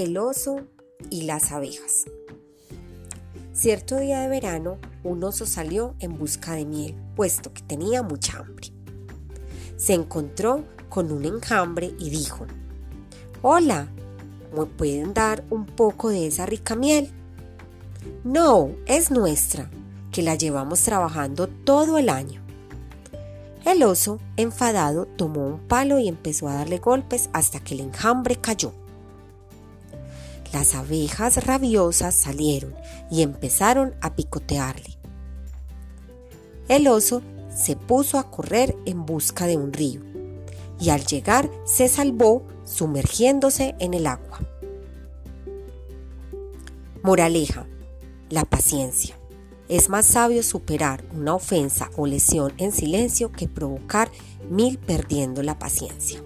El oso y las abejas. Cierto día de verano, un oso salió en busca de miel, puesto que tenía mucha hambre. Se encontró con un enjambre y dijo, Hola, ¿me pueden dar un poco de esa rica miel? No, es nuestra, que la llevamos trabajando todo el año. El oso, enfadado, tomó un palo y empezó a darle golpes hasta que el enjambre cayó. Las abejas rabiosas salieron y empezaron a picotearle. El oso se puso a correr en busca de un río y al llegar se salvó sumergiéndose en el agua. Moraleja. La paciencia. Es más sabio superar una ofensa o lesión en silencio que provocar mil perdiendo la paciencia.